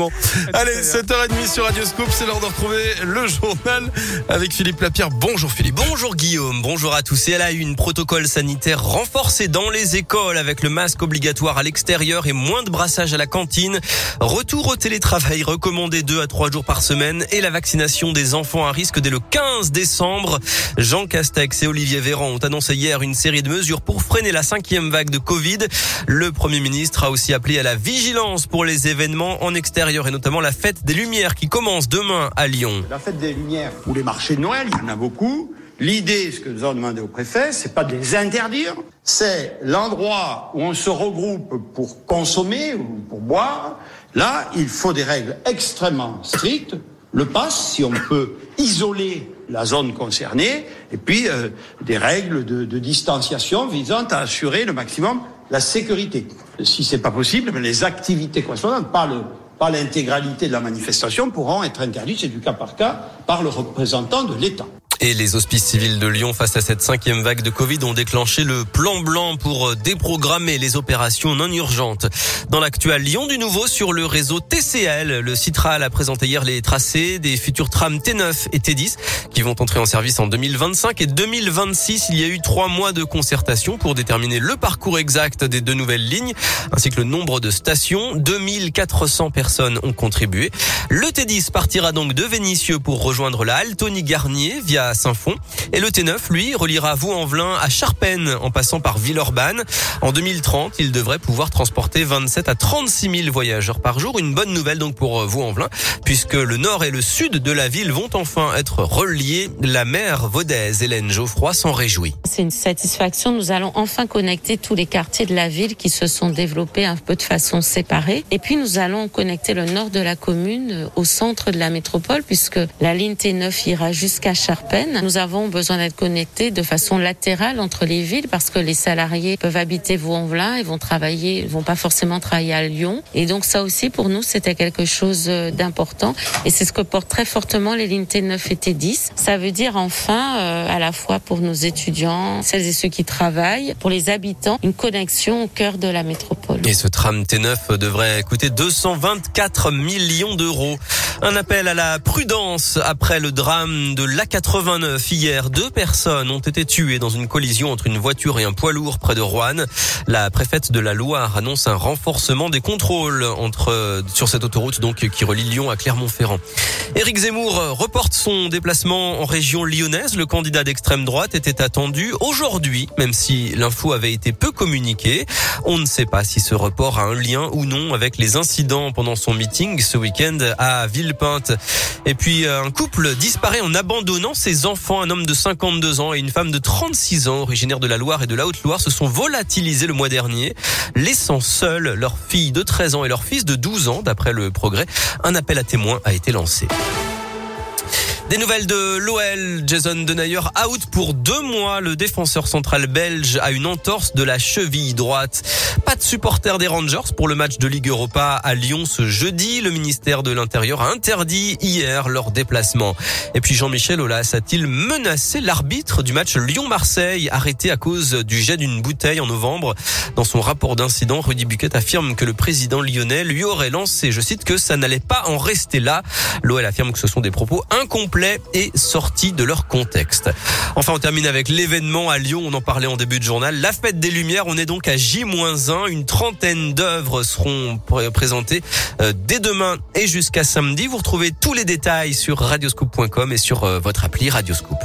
Bon. Allez, 7h30 sur Radio Scoop, c'est l'heure de retrouver le journal avec Philippe Lapierre. Bonjour Philippe. Bonjour Guillaume, bonjour à tous. Et elle a une protocole sanitaire renforcé dans les écoles avec le masque obligatoire à l'extérieur et moins de brassage à la cantine. Retour au télétravail recommandé deux à trois jours par semaine et la vaccination des enfants à risque dès le 15 décembre. Jean Castex et Olivier Véran ont annoncé hier une série de mesures pour freiner la cinquième vague de Covid. Le Premier ministre a aussi appelé à la vigilance pour les événements en extérieur et notamment la fête des Lumières qui commence demain à Lyon. La fête des Lumières ou les marchés de Noël, il y en a beaucoup. L'idée, ce que nous avons demandé au préfet, c'est pas de les interdire, c'est l'endroit où on se regroupe pour consommer ou pour boire. Là, il faut des règles extrêmement strictes. Le pass, si on peut isoler la zone concernée, et puis euh, des règles de, de distanciation visant à assurer le maximum la sécurité. Si c'est pas possible, les activités correspondantes, pas le pas l'intégralité de la manifestation, pourront être interdites, c'est du cas par cas, par le représentant de l'État. Et les hospices civils de Lyon, face à cette cinquième vague de Covid, ont déclenché le plan blanc pour déprogrammer les opérations non urgentes. Dans l'actuel Lyon, du nouveau sur le réseau TCL. Le Citral a présenté hier les tracés des futurs trams T9 et T10 qui vont entrer en service en 2025 et 2026. Il y a eu trois mois de concertation pour déterminer le parcours exact des deux nouvelles lignes ainsi que le nombre de stations. 2400 personnes ont contribué. Le T10 partira donc de Vénissieux pour rejoindre la Altony-Garnier via Saint-Fond. Et le T9, lui, reliera Vaux-en-Velin à Charpennes en passant par Villeurbanne. En 2030, il devrait pouvoir transporter 27 à 36 000 voyageurs par jour. Une bonne nouvelle donc pour Vaux-en-Velin puisque le nord et le sud de la ville vont enfin être reliés. La maire vaudaise Hélène Geoffroy s'en réjouit. C'est une satisfaction. Nous allons enfin connecter tous les quartiers de la ville qui se sont développés un peu de façon séparée. Et puis nous allons connecter le nord de la commune au centre de la métropole puisque la ligne T9 ira jusqu'à Charpennes nous avons besoin d'être connectés de façon latérale entre les villes parce que les salariés peuvent habiter Vaux-en-Velin et vont travailler, vont pas forcément travailler à Lyon. Et donc ça aussi pour nous c'était quelque chose d'important et c'est ce que portent très fortement les lignes T9 et T10. Ça veut dire enfin euh, à la fois pour nos étudiants, celles et ceux qui travaillent, pour les habitants, une connexion au cœur de la métropole. Et ce tram T9 devrait coûter 224 millions d'euros. Un appel à la prudence après le drame de l'A89 hier. Deux personnes ont été tuées dans une collision entre une voiture et un poids lourd près de Roanne. La préfète de la Loire annonce un renforcement des contrôles entre sur cette autoroute donc qui relie Lyon à Clermont-Ferrand. Éric Zemmour reporte son déplacement en région lyonnaise. Le candidat d'extrême droite était attendu aujourd'hui, même si l'info avait été peu communiquée. On ne sait pas si ce report a un lien ou non avec les incidents pendant son meeting ce week-end à Ville et puis euh, un couple disparaît en abandonnant ses enfants. Un homme de 52 ans et une femme de 36 ans, originaire de la Loire et de la Haute-Loire, se sont volatilisés le mois dernier, laissant seuls leur fille de 13 ans et leur fils de 12 ans, d'après le progrès. Un appel à témoins a été lancé. Des nouvelles de l'OL. Jason Denayer out pour deux mois. Le défenseur central belge a une entorse de la cheville droite. Pas de supporters des Rangers pour le match de Ligue Europa à Lyon ce jeudi. Le ministère de l'Intérieur a interdit hier leur déplacement. Et puis Jean-Michel Aulas a-t-il menacé l'arbitre du match Lyon-Marseille arrêté à cause du jet d'une bouteille en novembre? Dans son rapport d'incident, Rudy Buquet affirme que le président lyonnais lui aurait lancé, je cite, que ça n'allait pas en rester là. L'OL affirme que ce sont des propos incomplets et sortis de leur contexte. Enfin, on termine avec l'événement à Lyon. On en parlait en début de journal. La fête des Lumières. On est donc à J-1. Une trentaine d'œuvres seront présentées euh, dès demain et jusqu'à samedi. Vous retrouvez tous les détails sur radioscoop.com et sur euh, votre appli Radioscoop.